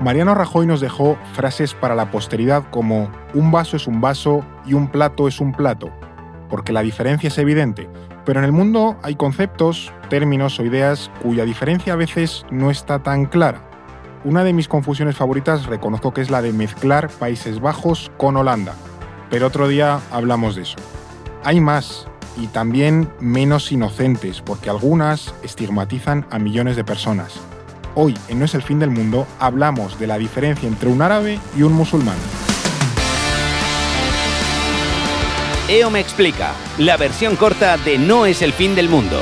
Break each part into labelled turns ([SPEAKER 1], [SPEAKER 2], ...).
[SPEAKER 1] Mariano Rajoy nos dejó frases para la posteridad como un vaso es un vaso y un plato es un plato, porque la diferencia es evidente, pero en el mundo hay conceptos, términos o ideas cuya diferencia a veces no está tan clara. Una de mis confusiones favoritas reconozco que es la de mezclar Países Bajos con Holanda, pero otro día hablamos de eso. Hay más, y también menos inocentes, porque algunas estigmatizan a millones de personas. Hoy, en No es el fin del mundo, hablamos de la diferencia entre un árabe y un musulmán.
[SPEAKER 2] EO me explica, la versión corta de No es el fin del mundo.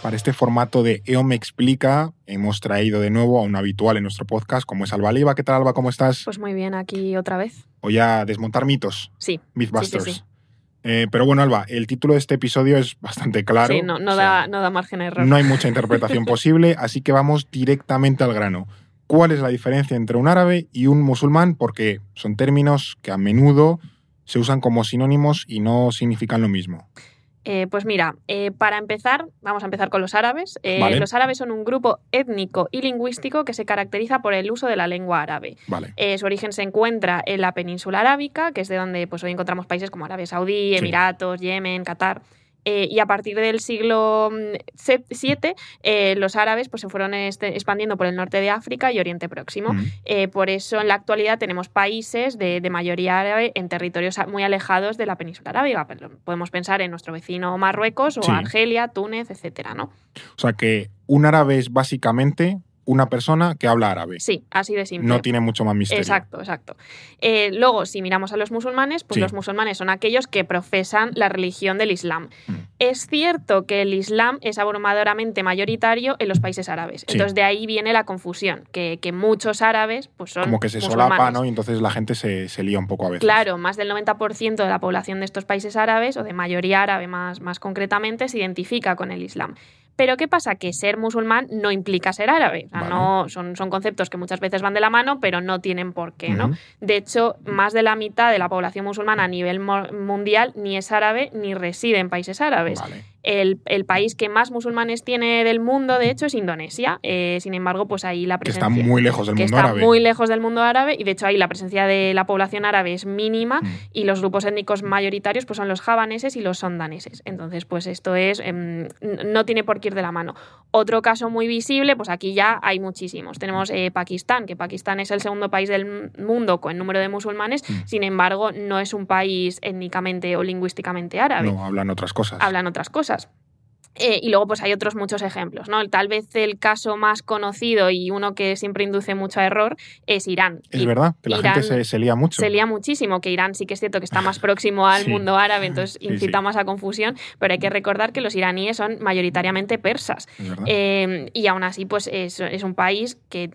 [SPEAKER 1] Para este formato de EO me explica, hemos traído de nuevo a un habitual en nuestro podcast, como es Alba Leiva. ¿Qué tal, Alba? ¿Cómo estás?
[SPEAKER 3] Pues muy bien, aquí otra vez.
[SPEAKER 1] Hoy a desmontar mitos.
[SPEAKER 3] Sí.
[SPEAKER 1] Mythbusters.
[SPEAKER 3] Sí, sí, sí.
[SPEAKER 1] Eh, pero bueno, Alba, el título de este episodio es bastante claro.
[SPEAKER 3] Sí, no, no,
[SPEAKER 1] O sea,
[SPEAKER 3] da, no da margen a error.
[SPEAKER 1] no hay mucha interpretación posible, así que vamos directamente al grano. ¿Cuál es la diferencia entre un árabe y un musulmán? Porque son términos que a menudo se usan como sinónimos y no significan lo mismo.
[SPEAKER 3] Eh, pues mira, eh, para empezar, vamos a empezar con los árabes. Eh,
[SPEAKER 1] Vale.
[SPEAKER 3] Los árabes son un grupo étnico y lingüístico que se caracteriza por el uso de la lengua árabe.
[SPEAKER 1] Vale.
[SPEAKER 3] Eh, su origen se encuentra en la península arábica, que es de donde pues, hoy encontramos países como Arabia Saudí,
[SPEAKER 1] Sí.
[SPEAKER 3] Emiratos, Yemen, Qatar. Eh, y a partir del siglo VII, los árabes pues, se fueron este- expandiendo por el norte de África y Oriente Próximo.
[SPEAKER 1] Mm.
[SPEAKER 3] Eh, por eso, en la actualidad, tenemos países de, de mayoría árabe en territorios muy alejados de la península arábiga. Pero Podemos pensar en nuestro vecino Marruecos o
[SPEAKER 1] Sí.
[SPEAKER 3] Argelia, Túnez, etcétera, ¿no?
[SPEAKER 1] O sea que un árabe es básicamente una persona que habla árabe.
[SPEAKER 3] Sí, así de simple.
[SPEAKER 1] No tiene mucho más misterio.
[SPEAKER 3] Exacto, exacto. Eh, luego, si miramos a los musulmanes, pues
[SPEAKER 1] Sí.
[SPEAKER 3] los musulmanes son aquellos que profesan la religión del Islam.
[SPEAKER 1] Mm.
[SPEAKER 3] Es cierto que el Islam es abrumadoramente mayoritario en los países árabes.
[SPEAKER 1] Sí.
[SPEAKER 3] Entonces, de ahí viene la confusión, que, que muchos árabes pues, son
[SPEAKER 1] Como que se
[SPEAKER 3] musulmanes.
[SPEAKER 1] solapa, ¿no? Y entonces la gente se, se lía un poco a veces.
[SPEAKER 3] Claro, más del 90% de la población de estos países árabes, o de mayoría árabe más, más concretamente, se identifica con el Islam. Pero ¿qué pasa? Que ser musulmán no implica ser árabe. O sea,
[SPEAKER 1] Vale.
[SPEAKER 3] no, son, son conceptos que muchas veces van de la mano, pero no tienen por qué, ¿no? De hecho, más de la mitad de la población musulmana a nivel mundial ni es árabe ni reside en países árabes.
[SPEAKER 1] Vale.
[SPEAKER 3] El, el país que más musulmanes tiene del mundo, de hecho, es Indonesia. Eh, sin embargo, pues ahí la
[SPEAKER 1] Que
[SPEAKER 3] presencia
[SPEAKER 1] está muy lejos del
[SPEAKER 3] que
[SPEAKER 1] mundo
[SPEAKER 3] está
[SPEAKER 1] árabe.
[SPEAKER 3] muy lejos del mundo árabe y de hecho ahí la presencia de la población árabe es mínima
[SPEAKER 1] Mm.
[SPEAKER 3] y los grupos étnicos mayoritarios pues son los javaneses y los sondaneses. Entonces pues esto es em, no tiene por qué ir de la mano. Otro caso muy visible, pues aquí ya hay muchísimos. Tenemos eh, Pakistán, que Pakistán es el segundo país del mundo con número de musulmanes,
[SPEAKER 1] Mm.
[SPEAKER 3] sin embargo no es un país étnicamente o lingüísticamente árabe
[SPEAKER 1] No, hablan otras cosas.
[SPEAKER 3] hablan otras cosas. Eh, y luego, pues hay otros muchos ejemplos, ¿no? Tal vez el caso más conocido y uno que siempre induce mucho a error es Irán.
[SPEAKER 1] Es
[SPEAKER 3] Y
[SPEAKER 1] verdad, que la
[SPEAKER 3] Irán
[SPEAKER 1] gente se, se lía mucho.
[SPEAKER 3] Se lía muchísimo, que Irán sí que es cierto que está más próximo al
[SPEAKER 1] Sí.
[SPEAKER 3] mundo árabe, entonces
[SPEAKER 1] Sí,
[SPEAKER 3] incita
[SPEAKER 1] sí.
[SPEAKER 3] más a confusión, pero hay que recordar que los iraníes son mayoritariamente persas. Eh, y aún así, pues es, es un país que,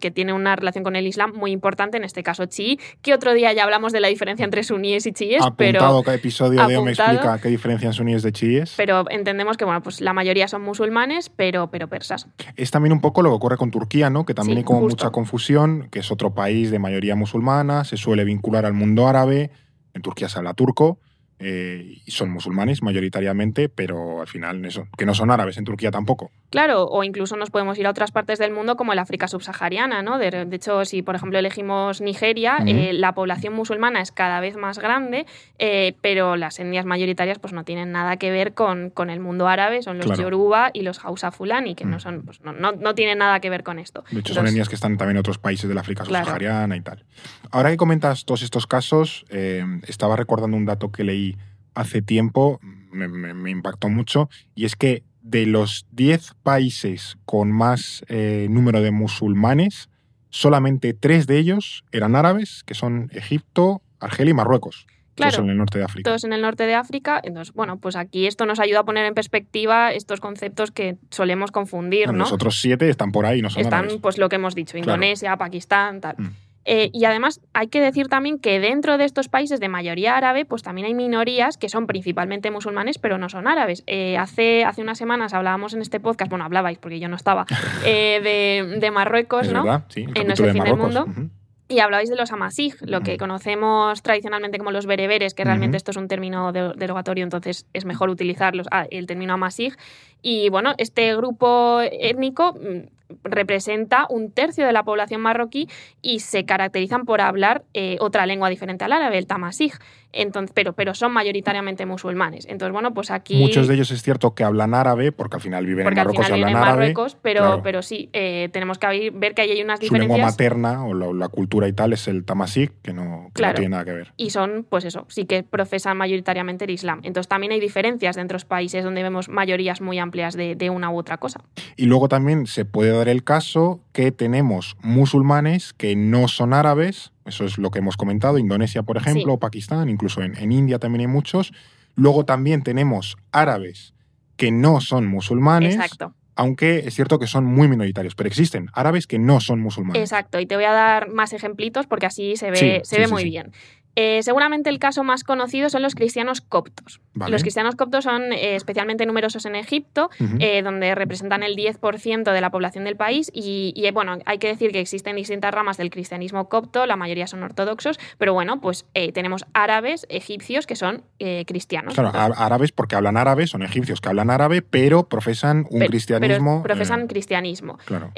[SPEAKER 3] que tiene una relación con el Islam muy importante, en este caso chií, que otro día ya hablamos de la diferencia entre suníes y chiíes, pero...
[SPEAKER 1] Apuntado cada episodio de EO me
[SPEAKER 3] apuntado.
[SPEAKER 1] explica qué diferencian suníes de chiíes.
[SPEAKER 3] Pero entendemos que bueno, pues la mayoría son musulmanes, pero, pero persas.
[SPEAKER 1] Es también un poco lo que ocurre con Turquía, ¿no? Que también
[SPEAKER 3] Sí,
[SPEAKER 1] hay como
[SPEAKER 3] justo.
[SPEAKER 1] mucha confusión, que es otro país de mayoría musulmana, se suele vincular al mundo árabe, en Turquía se habla turco, eh, son musulmanes mayoritariamente, pero al final eso, que no son árabes en Turquía tampoco.
[SPEAKER 3] Claro, o incluso nos podemos ir a otras partes del mundo como el África subsahariana, ¿no? De, de hecho, si por ejemplo elegimos Nigeria, eh, la población musulmana es cada vez más grande, eh, pero las etnias mayoritarias pues no tienen nada que ver con, con el mundo árabe, son los
[SPEAKER 1] Claro.
[SPEAKER 3] Yoruba y los Hausa Fulani, que
[SPEAKER 1] Mm.
[SPEAKER 3] no son, pues, no, no, no tienen nada que ver con esto.
[SPEAKER 1] De hecho, son etnias que están también en otros países del África
[SPEAKER 3] Claro.
[SPEAKER 1] subsahariana y tal. Ahora que comentas todos estos casos, eh, estaba recordando un dato que leí hace tiempo, me, me- me impactó mucho, y es que de los 10 países con más eh, número de musulmanes, solamente tres de ellos eran árabes, que son Egipto, Argelia y Marruecos.
[SPEAKER 3] Claro.
[SPEAKER 1] son en el norte de África.
[SPEAKER 3] todos en el norte de África. Entonces, bueno, pues aquí esto nos ayuda a poner en perspectiva estos conceptos que solemos confundir,
[SPEAKER 1] Bueno,
[SPEAKER 3] ¿no?
[SPEAKER 1] Los otros siete están por ahí, no son
[SPEAKER 3] Están,
[SPEAKER 1] árabes.
[SPEAKER 3] pues lo que hemos dicho,
[SPEAKER 1] Claro.
[SPEAKER 3] Indonesia, Pakistán, tal.
[SPEAKER 1] Mm.
[SPEAKER 3] Eh, y además hay que decir también que dentro de estos países de mayoría árabe, pues también hay minorías que son principalmente musulmanes, pero no son árabes. Eh, hace, hace unas semanas hablábamos en este podcast, bueno, hablabais porque yo no estaba, eh, de, de Marruecos,
[SPEAKER 1] es
[SPEAKER 3] ¿no?
[SPEAKER 1] verdad, sí.
[SPEAKER 3] En No es
[SPEAKER 1] capítulo
[SPEAKER 3] el
[SPEAKER 1] de
[SPEAKER 3] fin del mundo. Y hablabais de los amasij, lo que conocemos tradicionalmente como los bereberes, que realmente esto es un término de- derogatorio, entonces es mejor utilizarlos, ah, el término amasij. Y bueno, este grupo étnico mm, representa un tercio de la población marroquí y se caracterizan por hablar eh, otra lengua diferente al árabe, el tamasig. Entonces, pero, pero son mayoritariamente musulmanes. Entonces, bueno, pues aquí.
[SPEAKER 1] Muchos de ellos es cierto que hablan árabe, porque al final viven en Marruecos y hablan árabe.
[SPEAKER 3] Marruecos, pero, pero sí, eh, tenemos que ver que ahí hay unas
[SPEAKER 1] Su
[SPEAKER 3] diferencias.
[SPEAKER 1] lengua materna o la, la cultura y tal es el tamasig, que, no, que
[SPEAKER 3] Claro.
[SPEAKER 1] no tiene nada que ver.
[SPEAKER 3] y son, pues eso, sí que profesan mayoritariamente el Islam. Entonces también hay diferencias dentro de los países donde vemos mayorías muy amplias de, de una u otra cosa.
[SPEAKER 1] Y luego también se puede el caso que tenemos musulmanes que no son árabes, eso es lo que hemos comentado, Indonesia, por ejemplo,
[SPEAKER 3] Sí.
[SPEAKER 1] o Pakistán, incluso en, en India también hay muchos. Luego también tenemos árabes que no son musulmanes,
[SPEAKER 3] Exacto.
[SPEAKER 1] aunque es cierto que son muy minoritarios, pero existen árabes que no son musulmanes.
[SPEAKER 3] Exacto, y te voy a dar más ejemplitos porque así se ve,
[SPEAKER 1] Sí,
[SPEAKER 3] se
[SPEAKER 1] sí,
[SPEAKER 3] ve muy bien. Eh, seguramente el caso más conocido son los cristianos coptos.
[SPEAKER 1] Vale.
[SPEAKER 3] Los cristianos coptos son eh, especialmente numerosos en Egipto, eh, donde representan el 10% de la población del país. Y, y, bueno, hay que decir que existen distintas ramas del cristianismo copto, la mayoría son ortodoxos, pero bueno, pues tenemos árabes, egipcios, que son cristianos.
[SPEAKER 1] Claro,
[SPEAKER 3] Entonces,
[SPEAKER 1] árabes porque hablan árabe, son egipcios que hablan árabe, pero profesan un
[SPEAKER 3] pero-
[SPEAKER 1] cristianismo.
[SPEAKER 3] pero profesan cristianismo.
[SPEAKER 1] claro.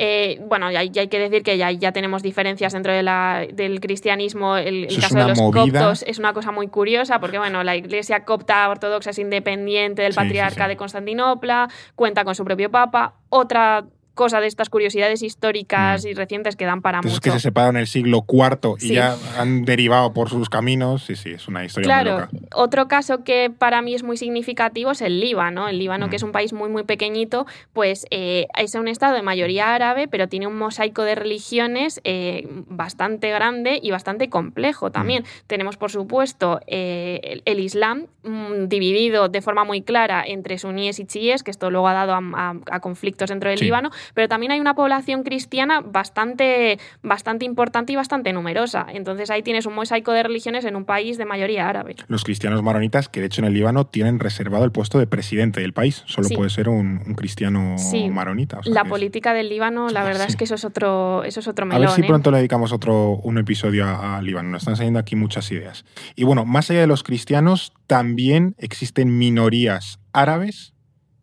[SPEAKER 3] Bueno, ya, ya hay que decir que ya, ya tenemos diferencias dentro de la, del cristianismo. El, el caso de los. Coptos es una cosa muy curiosa porque, bueno, la iglesia copta ortodoxa es independiente del
[SPEAKER 1] Sí, sí,
[SPEAKER 3] patriarca
[SPEAKER 1] sí.
[SPEAKER 3] de Constantinopla, cuenta con su propio papa. Otra cosa de estas curiosidades históricas
[SPEAKER 1] Mm.
[SPEAKER 3] y recientes que dan para
[SPEAKER 1] Esos
[SPEAKER 3] mucho.
[SPEAKER 1] que se separaron en el siglo IV y
[SPEAKER 3] Sí.
[SPEAKER 1] ya han derivado por sus caminos. Sí, sí, es una historia muy
[SPEAKER 3] Claro,
[SPEAKER 1] loca.
[SPEAKER 3] otro caso que para mí es muy significativo es el Líbano. El Líbano,
[SPEAKER 1] Mm.
[SPEAKER 3] que es un país muy, muy pequeñito, pues eh, es un estado de mayoría árabe, pero tiene un mosaico de religiones eh, bastante grande y bastante complejo
[SPEAKER 1] Mm.
[SPEAKER 3] también. Tenemos, por supuesto, eh, el, el Islam mm, dividido de forma muy clara entre suníes y chiíes, que esto luego ha dado a, a- a conflictos dentro del
[SPEAKER 1] Sí.
[SPEAKER 3] Líbano, pero también hay una población cristiana bastante, bastante importante y bastante numerosa. Entonces ahí tienes un mosaico de religiones en un país de mayoría árabe.
[SPEAKER 1] Los cristianos maronitas, que de hecho en el Líbano tienen reservado el puesto de presidente del país. Solo
[SPEAKER 3] Sí.
[SPEAKER 1] puede ser un, un cristiano
[SPEAKER 3] Sí.
[SPEAKER 1] maronita. o sea
[SPEAKER 3] La
[SPEAKER 1] es-
[SPEAKER 3] política del Líbano, la verdad
[SPEAKER 1] Sí.
[SPEAKER 3] es que eso es otro, eso es otro
[SPEAKER 1] A
[SPEAKER 3] melón.
[SPEAKER 1] ver si
[SPEAKER 3] ¿eh?
[SPEAKER 1] pronto le dedicamos otro un episodio a, a Líbano. Nos están saliendo aquí muchas ideas. Y bueno, más allá de los cristianos, también existen minorías árabes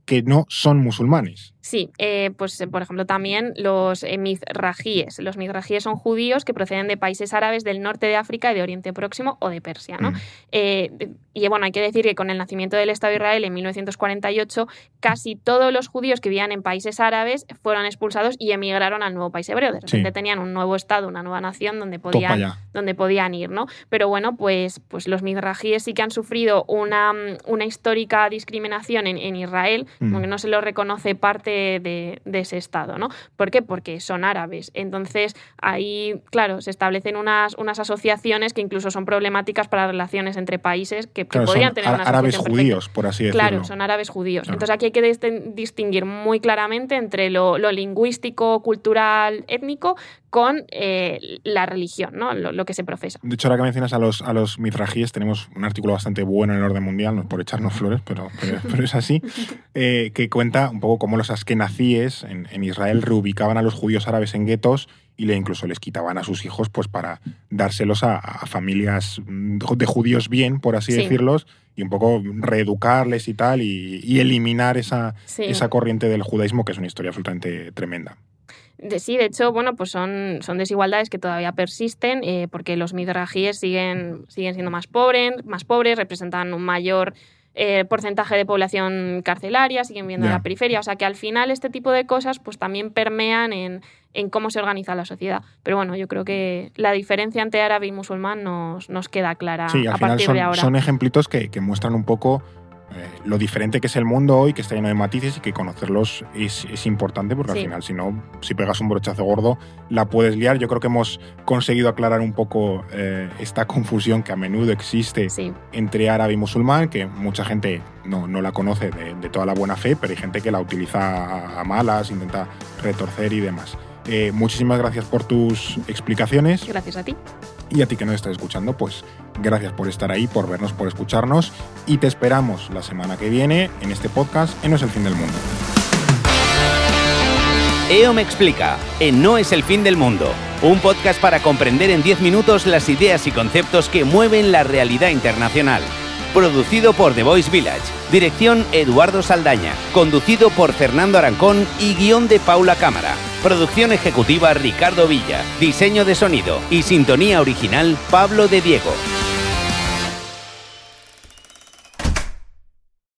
[SPEAKER 1] que no son musulmanes.
[SPEAKER 3] Sí, eh, pues eh, por ejemplo también los eh, mizrajíes. Los mizrajíes son judíos que proceden de países árabes del norte de África, de Oriente Próximo o de Persia. ¿no?
[SPEAKER 1] Mm.
[SPEAKER 3] Eh, y bueno, hay que decir que con el nacimiento del Estado de Israel en 1948, casi todos los judíos que vivían en países árabes fueron expulsados y emigraron al nuevo país hebreo. De repente
[SPEAKER 1] Sí.
[SPEAKER 3] tenían un nuevo Estado, una nueva nación donde podían donde podían ir, ¿no? Pero bueno, pues, pues los mizrajíes sí que han sufrido una, una histórica discriminación en, en Israel,
[SPEAKER 1] Mm.
[SPEAKER 3] como que no se los reconoce parte de, de ese Estado, ¿no? ¿Por qué? Porque son árabes. Entonces, ahí, claro, se establecen unas, unas asociaciones que incluso son problemáticas para relaciones entre países que, que
[SPEAKER 1] Claro,
[SPEAKER 3] podrían
[SPEAKER 1] son
[SPEAKER 3] tener una
[SPEAKER 1] árabes
[SPEAKER 3] perfecta.
[SPEAKER 1] judíos, por así decirlo.
[SPEAKER 3] Claro, son árabes judíos.
[SPEAKER 1] Claro.
[SPEAKER 3] Entonces aquí hay que distin- distinguir muy claramente entre lo, lo lingüístico, cultural, étnico con eh, la religión, ¿no? Lo, lo que se profesa.
[SPEAKER 1] De hecho, ahora que mencionas a los, a los mizrajíes, tenemos un artículo bastante bueno en el orden mundial, no es por echarnos flores, pero, pero, pero es así, eh, que cuenta un poco cómo los askenazíes en, en Israel reubicaban a los judíos árabes en guetos y le incluso les quitaban a sus hijos pues para dárselos a, a familias de judíos bien, por así
[SPEAKER 3] Sí.
[SPEAKER 1] decirlos, y un poco reeducarles y tal, y, y eliminar esa,
[SPEAKER 3] Sí.
[SPEAKER 1] esa corriente del judaísmo, que es una historia absolutamente tremenda.
[SPEAKER 3] De, sí, de hecho, bueno, pues son, son desigualdades que todavía persisten eh, porque los midrajíes siguen, siguen siendo más pobres, más pobres, representan un mayor eh, porcentaje de población carcelaria, siguen viviendo en
[SPEAKER 1] Ya.
[SPEAKER 3] la periferia. O sea que al final este tipo de cosas pues también permean en, en cómo se organiza la sociedad. Pero bueno, yo creo que la diferencia entre árabe y musulmán nos, nos queda clara
[SPEAKER 1] Sí, al
[SPEAKER 3] a
[SPEAKER 1] final
[SPEAKER 3] partir
[SPEAKER 1] son,
[SPEAKER 3] de ahora.
[SPEAKER 1] son ejemplitos que, que muestran un poco eh, lo diferente que es el mundo hoy, que está lleno de matices y que conocerlos es, es importante porque
[SPEAKER 3] Sí.
[SPEAKER 1] al final, si no, si pegas un brochazo gordo, la puedes liar. Yo creo que hemos conseguido aclarar un poco eh, esta confusión que a menudo existe
[SPEAKER 3] Sí,
[SPEAKER 1] entre árabe y musulmán, que mucha gente no, no la conoce de, de toda la buena fe, pero hay gente que la utiliza a, a malas, intenta retorcer y demás. Eh, muchísimas gracias por tus explicaciones.
[SPEAKER 3] gracias a ti.
[SPEAKER 1] Y a ti que nos estás escuchando, pues gracias por estar ahí, por vernos, por escucharnos. Y te esperamos la semana que viene en este podcast en No es el fin del mundo.
[SPEAKER 2] EO me explica, en No es el fin del mundo, un podcast para comprender en 10 minutos las ideas y conceptos que mueven la realidad internacional. Producido por The Voice Village. Dirección Eduardo Saldaña. Conducido por Fernando Arancón y guion de Paula Cámara. Producción ejecutiva Ricardo Villa. Diseño de sonido y sintonía original Pablo de Diego.